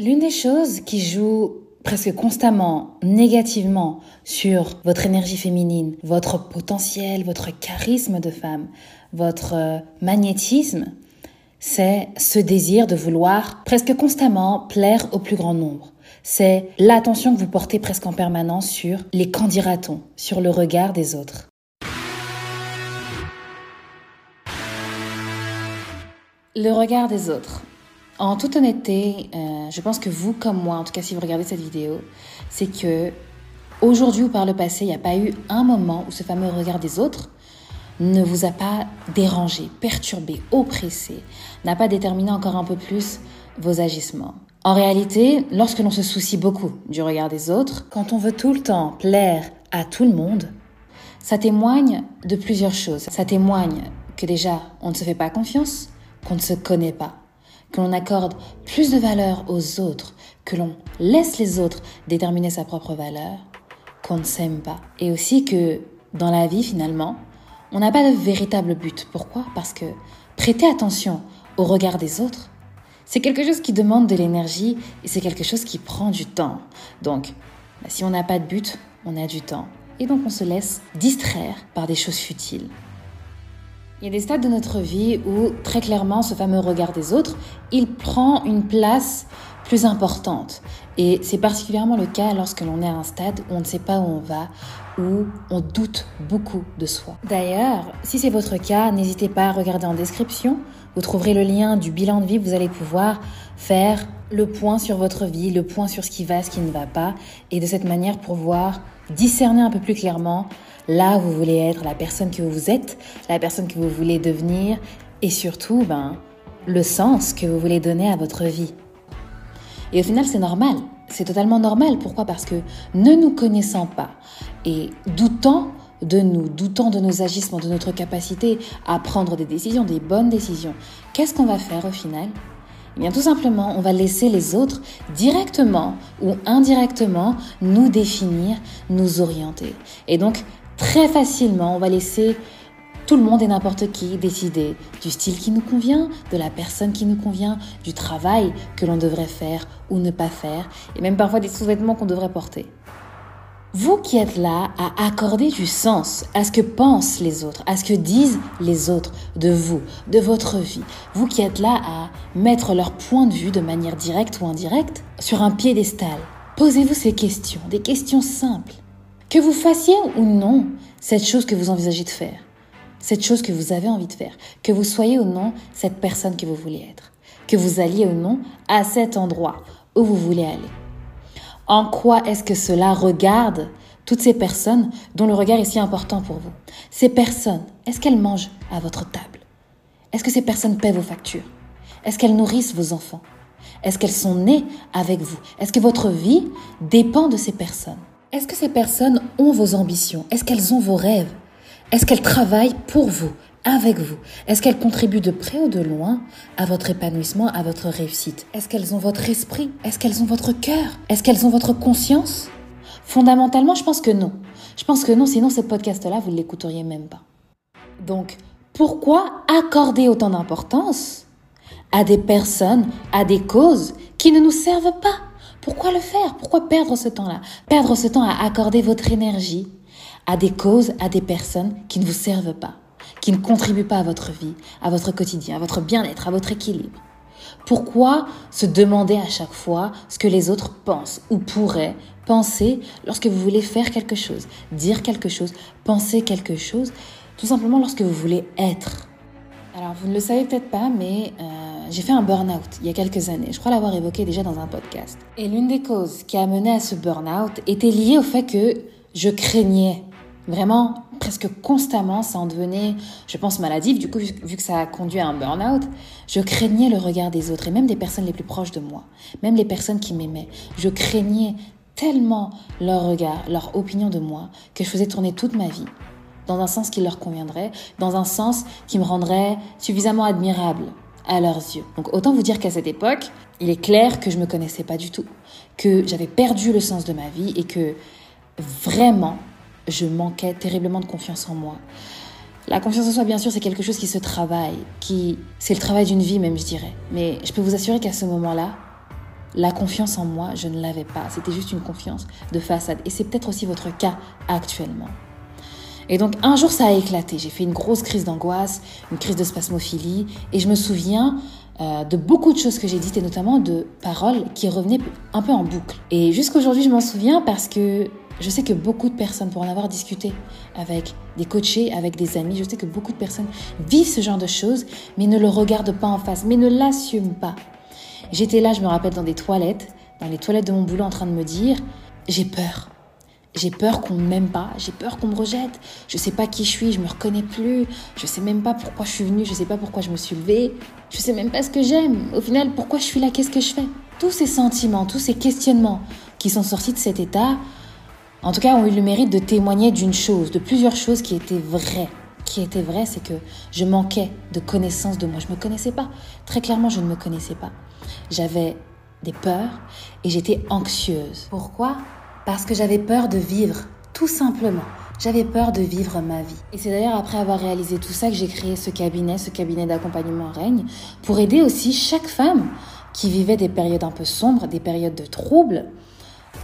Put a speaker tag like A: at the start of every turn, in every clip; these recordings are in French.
A: L'une des choses qui joue presque constamment négativement sur votre énergie féminine, votre potentiel, votre charisme de femme, votre euh, magnétisme, c'est ce désir de vouloir presque constamment plaire au plus grand nombre. C'est l'attention que vous portez presque en permanence sur les qu'en dira-t-on, sur le regard des autres. Le regard des autres. En toute honnêteté, euh, je pense que vous, comme moi, en tout cas si vous regardez cette vidéo, c'est que aujourd'hui ou par le passé, il n'y a pas eu un moment où ce fameux regard des autres ne vous a pas dérangé, perturbé, oppressé, n'a pas déterminé encore un peu plus vos agissements. En réalité, lorsque l'on se soucie beaucoup du regard des autres, quand on veut tout le temps plaire à tout le monde, ça témoigne de plusieurs choses. Ça témoigne que déjà, on ne se fait pas confiance, qu'on ne se connaît pas que l'on accorde plus de valeur aux autres, que l'on laisse les autres déterminer sa propre valeur, qu'on ne s'aime pas. Et aussi que dans la vie, finalement, on n'a pas de véritable but. Pourquoi? Parce que prêter attention au regard des autres, c'est quelque chose qui demande de l'énergie et c'est quelque chose qui prend du temps. Donc, bah, si on n'a pas de but, on a du temps. Et donc on se laisse distraire par des choses futiles. Il y a des stades de notre vie où très clairement ce fameux regard des autres, il prend une place plus importante. Et c'est particulièrement le cas lorsque l'on est à un stade où on ne sait pas où on va, où on doute beaucoup de soi. D'ailleurs, si c'est votre cas, n'hésitez pas à regarder en description. Vous trouverez le lien du bilan de vie, vous allez pouvoir faire le point sur votre vie, le point sur ce qui va, ce qui ne va pas, et de cette manière pouvoir discerner un peu plus clairement là où vous voulez être, la personne que vous êtes, la personne que vous voulez devenir et surtout ben, le sens que vous voulez donner à votre vie. Et au final, c'est normal. C'est totalement normal. Pourquoi? Parce que ne nous connaissant pas et doutant de nous, doutant de nos agissements, de notre capacité à prendre des décisions, des bonnes décisions, qu'est-ce qu'on va faire au final? Eh bien, tout simplement, on va laisser les autres directement ou indirectement nous définir, nous orienter. Et donc, très facilement, on va laisser tout le monde et n'importe qui décider du style qui nous convient, de la personne qui nous convient, du travail que l'on devrait faire ou ne pas faire, et même parfois des sous-vêtements qu'on devrait porter. Vous qui êtes là à accorder du sens à ce que pensent les autres, à ce que disent les autres de vous, de votre vie, vous qui êtes là à mettre leur point de vue de manière directe ou indirecte sur un piédestal, posez-vous ces questions, des questions simples. Que vous fassiez ou non cette chose que vous envisagez de faire, cette chose que vous avez envie de faire, que vous soyez ou non cette personne que vous voulez être, que vous alliez ou non à cet endroit où vous voulez aller. En quoi est-ce que cela regarde toutes ces personnes dont le regard est si important pour vous? Ces personnes, est-ce qu'elles mangent à votre table? Est-ce que ces personnes paient vos factures? Est-ce qu'elles nourrissent vos enfants? Est-ce qu'elles sont nées avec vous? Est-ce que votre vie dépend de ces personnes? Est-ce que ces personnes ont vos ambitions? Est-ce qu'elles ont vos rêves? Est-ce qu'elles travaillent pour vous avec vous? Est-ce qu'elles contribuent de près ou de loin à votre épanouissement, à votre réussite? Est-ce qu'elles ont votre esprit? Est-ce qu'elles ont votre cœur? Est-ce qu'elles ont votre conscience? Fondamentalement, je pense que non. Je pense que non, sinon ce podcast-là, vous ne l'écouteriez même pas. Donc, pourquoi accorder autant d'importance à des personnes, à des causes qui ne nous servent pas? Pourquoi le faire? Pourquoi perdre ce temps-là? Perdre ce temps à accorder votre énergie à des causes, à des personnes qui ne vous servent pas qui ne contribuent pas à votre vie, à votre quotidien, à votre bien-être, à votre équilibre. Pourquoi se demander à chaque fois ce que les autres pensent ou pourraient penser lorsque vous voulez faire quelque chose, dire quelque chose, penser quelque chose, tout simplement lorsque vous voulez être? Alors, vous ne le savez peut-être pas, mais euh, j'ai fait un burn-out il y a quelques années. Je crois l'avoir évoqué déjà dans un podcast. Et l'une des causes qui a mené à ce burn-out était liée au fait que je craignais vraiment presque constamment, ça en devenait, je pense, maladif. Du coup, vu que ça a conduit à un burn-out, je craignais le regard des autres et même des personnes les plus proches de moi, même les personnes qui m'aimaient. Je craignais tellement leur regard, leur opinion de moi, que je faisais tourner toute ma vie dans un sens qui leur conviendrait, dans un sens qui me rendrait suffisamment admirable à leurs yeux. Donc autant vous dire qu'à cette époque, il est clair que je me connaissais pas du tout, que j'avais perdu le sens de ma vie et que vraiment je manquais terriblement de confiance en moi. La confiance en soi, bien sûr, c'est quelque chose qui se travaille, qui c'est le travail d'une vie même, je dirais. Mais je peux vous assurer qu'à ce moment-là, la confiance en moi, je ne l'avais pas. C'était juste une confiance de façade. Et c'est peut-être aussi votre cas actuellement. Et donc un jour ça a éclaté. J'ai fait une grosse crise d'angoisse, une crise de spasmophilie. Et je me souviens euh, de beaucoup de choses que j'ai dites et notamment de paroles qui revenaient un peu en boucle. Et jusqu'aujourd'hui je m'en souviens parce que je sais que beaucoup de personnes, pour en avoir discuté avec des coachés, avec des amis, je sais que beaucoup de personnes vivent ce genre de choses, mais ne le regardent pas en face, mais ne l'assument pas. J'étais là, je me rappelle, dans des toilettes, dans les toilettes de mon boulot, en train de me dire, j'ai peur. J'ai peur qu'on ne m'aime pas, j'ai peur qu'on me rejette. Je sais pas qui je suis, je me reconnais plus. Je sais même pas pourquoi je suis venue, je sais pas pourquoi je me suis levée. Je sais même pas ce que j'aime. Au final, pourquoi je suis là, qu'est-ce que je fais? Tous ces sentiments, tous ces questionnements qui sont sortis de cet état, en tout cas, ont eu le mérite de témoigner d'une chose, de plusieurs choses qui étaient vraies. Qui étaient vraies, c'est que je manquais de connaissance de moi. Je ne me connaissais pas. Très clairement, je ne me connaissais pas. J'avais des peurs et j'étais anxieuse. Pourquoi? Parce que j'avais peur de vivre, tout simplement. J'avais peur de vivre ma vie. Et c'est d'ailleurs après avoir réalisé tout ça que j'ai créé ce cabinet, ce cabinet d'accompagnement règne, pour aider aussi chaque femme qui vivait des périodes un peu sombres, des périodes de troubles,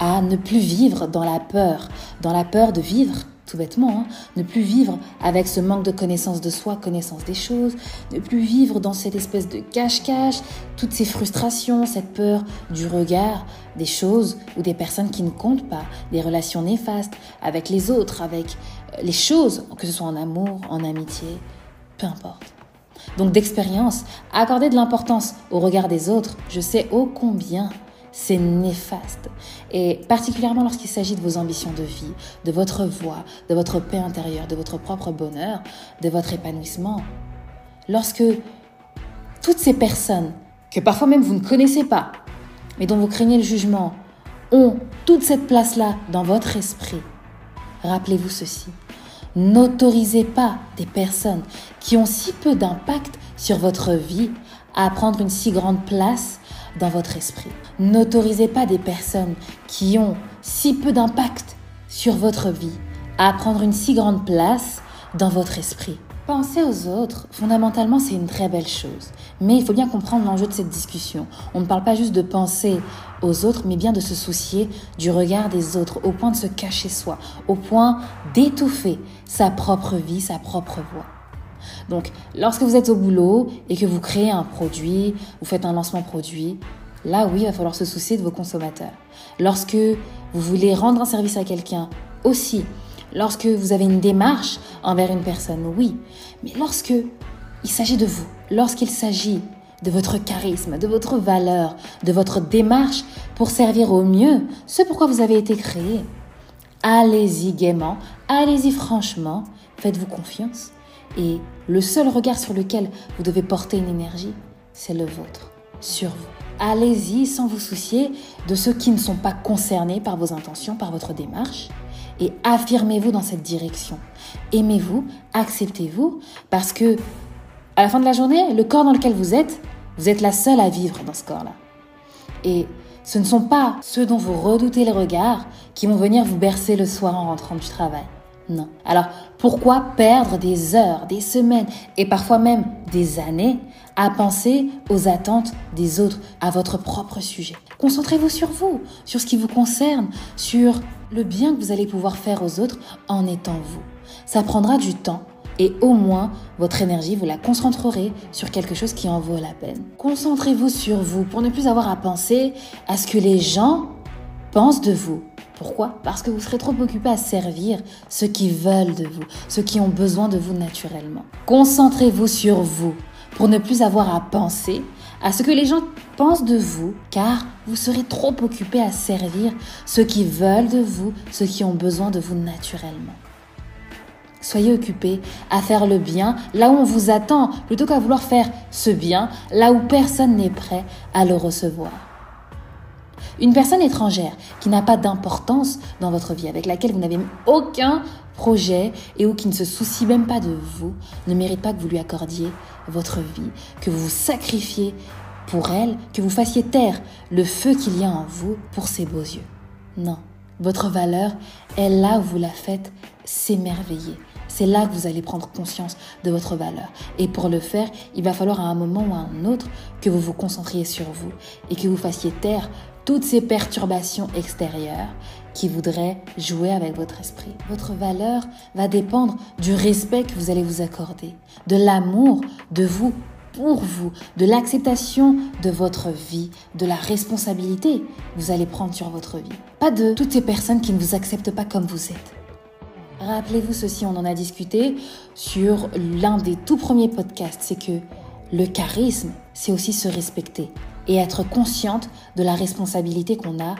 A: à ne plus vivre dans la peur, dans la peur de vivre, tout bêtement, hein, ne plus vivre avec ce manque de connaissance de soi, connaissance des choses, ne plus vivre dans cette espèce de cache-cache, toutes ces frustrations, cette peur du regard, des choses ou des personnes qui ne comptent pas, des relations néfastes avec les autres, avec euh, les choses, que ce soit en amour, en amitié, peu importe. Donc d'expérience, accorder de l'importance au regard des autres, je sais ô combien c'est néfaste. Et particulièrement lorsqu'il s'agit de vos ambitions de vie, de votre voix, de votre paix intérieure, de votre propre bonheur, de votre épanouissement. Lorsque toutes ces personnes, que parfois même vous ne connaissez pas, mais dont vous craignez le jugement, ont toute cette place-là dans votre esprit, rappelez-vous ceci. N'autorisez pas des personnes qui ont si peu d'impact sur votre vie à prendre une si grande place dans votre esprit. N'autorisez pas des personnes qui ont si peu d'impact sur votre vie à prendre une si grande place dans votre esprit. Penser aux autres, fondamentalement, c'est une très belle chose. Mais il faut bien comprendre l'enjeu de cette discussion. On ne parle pas juste de penser aux autres, mais bien de se soucier du regard des autres, au point de se cacher soi, au point d'étouffer sa propre vie, sa propre voix. Donc, lorsque vous êtes au boulot et que vous créez un produit, vous faites un lancement produit, là oui, il va falloir se soucier de vos consommateurs. Lorsque vous voulez rendre un service à quelqu'un, aussi. Lorsque vous avez une démarche envers une personne, oui. Mais lorsque il s'agit de vous, lorsqu'il s'agit de votre charisme, de votre valeur, de votre démarche pour servir au mieux ce pourquoi vous avez été créé, allez-y gaiement, allez-y franchement, faites-vous confiance et le seul regard sur lequel vous devez porter une énergie, c'est le vôtre, sur vous. Allez-y sans vous soucier de ceux qui ne sont pas concernés par vos intentions, par votre démarche, et affirmez-vous dans cette direction. Aimez-vous, acceptez-vous, parce que à la fin de la journée, le corps dans lequel vous êtes, vous êtes la seule à vivre dans ce corps-là. Et ce ne sont pas ceux dont vous redoutez le regard qui vont venir vous bercer le soir en rentrant du travail. Non. Alors, pourquoi perdre des heures, des semaines et parfois même des années à penser aux attentes des autres, à votre propre sujet? Concentrez-vous sur vous, sur ce qui vous concerne, sur le bien que vous allez pouvoir faire aux autres en étant vous. Ça prendra du temps et au moins votre énergie, vous la concentrerez sur quelque chose qui en vaut la peine. Concentrez-vous sur vous pour ne plus avoir à penser à ce que les gens pensent de vous pourquoi? Parce que vous serez trop occupé à servir ceux qui veulent de vous, ceux qui ont besoin de vous naturellement. Concentrez-vous sur vous pour ne plus avoir à penser à ce que les gens pensent de vous, car vous serez trop occupé à servir ceux qui veulent de vous, ceux qui ont besoin de vous naturellement. Soyez occupé à faire le bien là où on vous attend, plutôt qu'à vouloir faire ce bien là où personne n'est prêt à le recevoir. Une personne étrangère qui n'a pas d'importance dans votre vie, avec laquelle vous n'avez aucun projet et ou qui ne se soucie même pas de vous, ne mérite pas que vous lui accordiez votre vie, que vous vous sacrifiez pour elle, que vous fassiez taire le feu qu'il y a en vous pour ses beaux yeux. Non, votre valeur est là où vous la faites s'émerveiller. C'est là que vous allez prendre conscience de votre valeur. Et pour le faire, il va falloir à un moment ou à un autre que vous vous concentriez sur vous et que vous fassiez taire toutes ces perturbations extérieures qui voudraient jouer avec votre esprit. Votre valeur va dépendre du respect que vous allez vous accorder, de l'amour de vous pour vous, de l'acceptation de votre vie, de la responsabilité que vous allez prendre sur votre vie. Pas de toutes ces personnes qui ne vous acceptent pas comme vous êtes. Rappelez-vous ceci, on en a discuté sur l'un des tout premiers podcasts, c'est que le charisme, c'est aussi se respecter et être consciente de la responsabilité qu'on a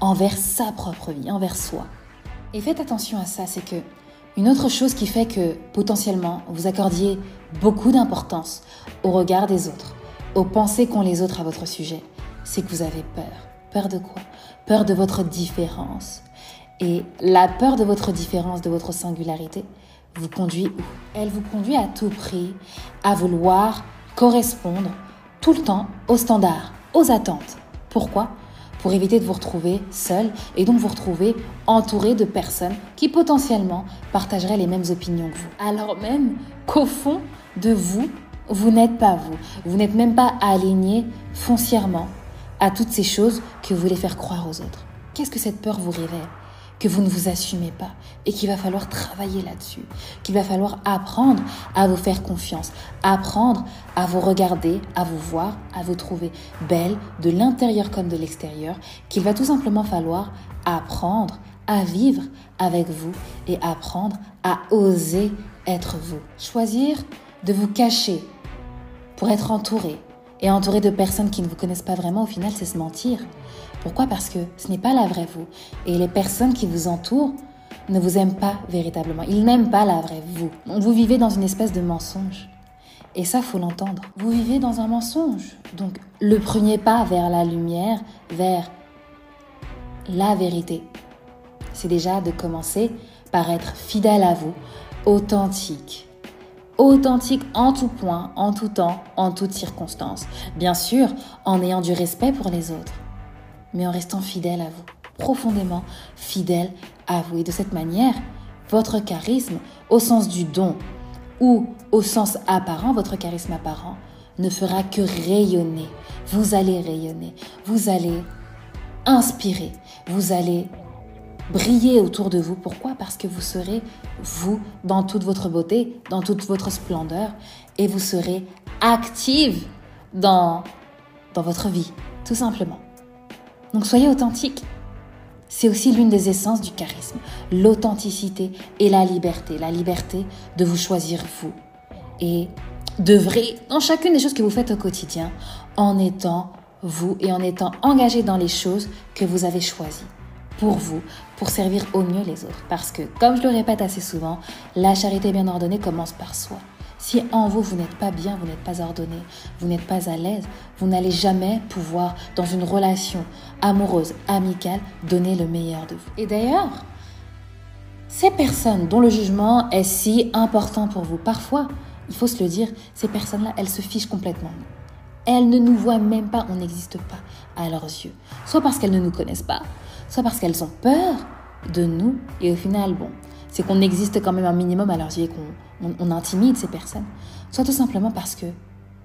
A: envers sa propre vie, envers soi. Et faites attention à ça, c'est que une autre chose qui fait que potentiellement vous accordiez beaucoup d'importance au regard des autres, aux pensées qu'ont les autres à votre sujet, c'est que vous avez peur. Peur de quoi? Peur de votre différence. Et la peur de votre différence, de votre singularité, vous conduit où? Elle vous conduit à tout prix à vouloir correspondre tout le temps aux standards, aux attentes. Pourquoi? Pour éviter de vous retrouver seul et donc vous retrouver entouré de personnes qui potentiellement partageraient les mêmes opinions que vous. Alors même qu'au fond de vous, vous n'êtes pas vous. Vous n'êtes même pas aligné foncièrement à toutes ces choses que vous voulez faire croire aux autres. Qu'est-ce que cette peur vous révèle? Que vous ne vous assumez pas et qu'il va falloir travailler là-dessus, qu'il va falloir apprendre à vous faire confiance, apprendre à vous regarder, à vous voir, à vous trouver belle de l'intérieur comme de l'extérieur, qu'il va tout simplement falloir apprendre à vivre avec vous et apprendre à oser être vous. Choisir de vous cacher pour être entouré et entouré de personnes qui ne vous connaissent pas vraiment, au final, c'est se mentir. Pourquoi? Parce que ce n'est pas la vraie vous. Et les personnes qui vous entourent ne vous aiment pas véritablement. Ils n'aiment pas la vraie vous. vous vivez dans une espèce de mensonge. Et ça, faut l'entendre. Vous vivez dans un mensonge. Donc, le premier pas vers la lumière, vers la vérité, c'est déjà de commencer par être fidèle à vous, authentique. Authentique en tout point, en tout temps, en toutes circonstances. Bien sûr, en ayant du respect pour les autres mais en restant fidèle à vous, profondément fidèle à vous. Et de cette manière, votre charisme, au sens du don ou au sens apparent, votre charisme apparent, ne fera que rayonner. Vous allez rayonner, vous allez inspirer, vous allez briller autour de vous. Pourquoi? Parce que vous serez vous dans toute votre beauté, dans toute votre splendeur, et vous serez active dans, dans votre vie, tout simplement. Donc soyez authentique. C'est aussi l'une des essences du charisme, l'authenticité et la liberté, la liberté de vous choisir vous et d'œuvrer dans chacune des choses que vous faites au quotidien en étant vous et en étant engagé dans les choses que vous avez choisies pour vous, pour servir au mieux les autres. Parce que, comme je le répète assez souvent, la charité bien ordonnée commence par soi. Si en vous, vous n'êtes pas bien, vous n'êtes pas ordonné, vous n'êtes pas à l'aise, vous n'allez jamais pouvoir, dans une relation amoureuse, amicale, donner le meilleur de vous. Et d'ailleurs, ces personnes dont le jugement est si important pour vous, parfois, il faut se le dire, ces personnes-là, elles se fichent complètement. Elles ne nous voient même pas, on n'existe pas à leurs yeux. Soit parce qu'elles ne nous connaissent pas, soit parce qu'elles ont peur de nous. Et au final, bon, c'est qu'on existe quand même un minimum à leurs yeux et qu'on on, intimide ces personnes, soit tout simplement parce que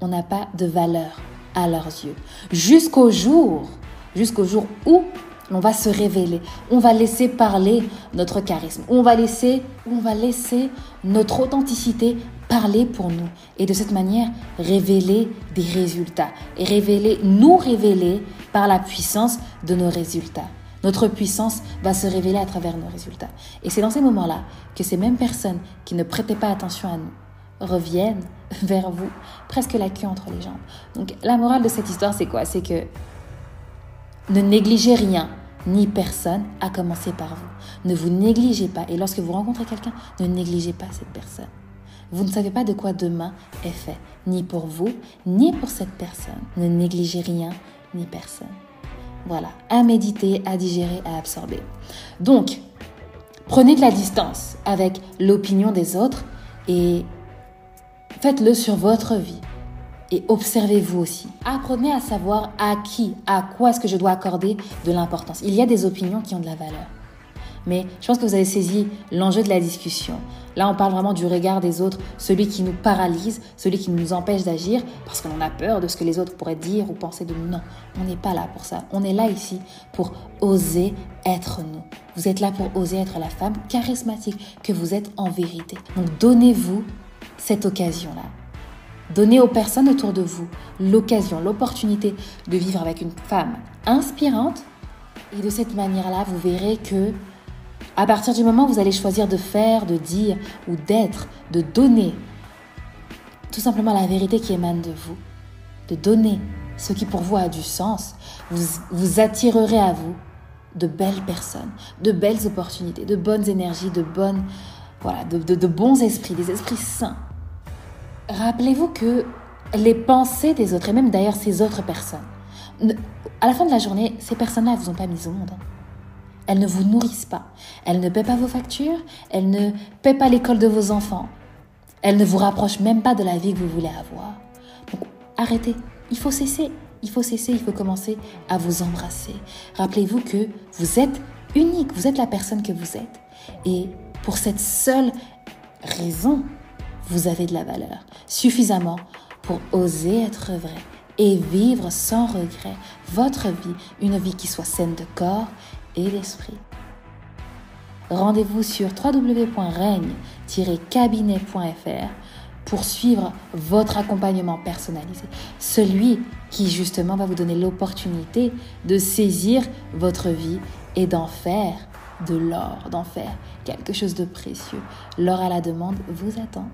A: on n'a pas de valeur à leurs yeux. Jusqu'au jour, jusqu'au jour où on va se révéler, on va laisser parler notre charisme, on va laisser, on va laisser notre authenticité parler pour nous. Et de cette manière révéler des résultats. Et révéler, nous révéler par la puissance de nos résultats. Notre puissance va se révéler à travers nos résultats. Et c'est dans ces moments-là que ces mêmes personnes qui ne prêtaient pas attention à nous reviennent vers vous, presque la queue entre les jambes. Donc la morale de cette histoire, c'est quoi? C'est que ne négligez rien ni personne, à commencer par vous. Ne vous négligez pas. Et lorsque vous rencontrez quelqu'un, ne négligez pas cette personne. Vous ne savez pas de quoi demain est fait, ni pour vous, ni pour cette personne. Ne négligez rien, ni personne. Voilà, à méditer, à digérer, à absorber. Donc, prenez de la distance avec l'opinion des autres et faites-le sur votre vie. Et observez-vous aussi. Apprenez à savoir à qui, à quoi est-ce que je dois accorder de l'importance. Il y a des opinions qui ont de la valeur. Mais je pense que vous avez saisi l'enjeu de la discussion. Là, on parle vraiment du regard des autres, celui qui nous paralyse, celui qui nous empêche d'agir parce qu'on a peur de ce que les autres pourraient dire ou penser de nous. Non, on n'est pas là pour ça. On est là ici pour oser être nous. Vous êtes là pour oser être la femme charismatique que vous êtes en vérité. Donc donnez-vous cette occasion-là. Donnez aux personnes autour de vous l'occasion, l'opportunité de vivre avec une femme inspirante. Et de cette manière-là, vous verrez que à partir du moment où vous allez choisir de faire, de dire ou d'être, de donner tout simplement la vérité qui émane de vous, de donner ce qui pour vous a du sens, vous, vous attirerez à vous de belles personnes, de belles opportunités, de bonnes énergies, de bonnes, voilà, de, bons esprits, des esprits sains. Rappelez-vous que les pensées des autres, et même d'ailleurs ces autres personnes, à la fin de la journée, ces personnes-là, elles vous ont pas mis au monde. Elles ne vous nourrissent pas. Elles ne paient pas vos factures. Elles ne paient pas l'école de vos enfants. Elles ne vous rapprochent même pas de la vie que vous voulez avoir. Donc arrêtez. Il faut cesser. Il faut cesser. Il faut commencer à vous embrasser. Rappelez-vous que vous êtes unique. Vous êtes la personne que vous êtes. Et pour cette seule raison, vous avez de la valeur. Suffisamment pour oser être vrai et vivre sans regret votre vie, une vie qui soit saine de corps et d'esprit. Rendez-vous sur www.règne-cabinet.fr pour suivre votre accompagnement personnalisé, celui qui justement va vous donner l'opportunité de saisir votre vie et d'en faire de l'or, d'en faire quelque chose de précieux. L'or à la demande vous attend.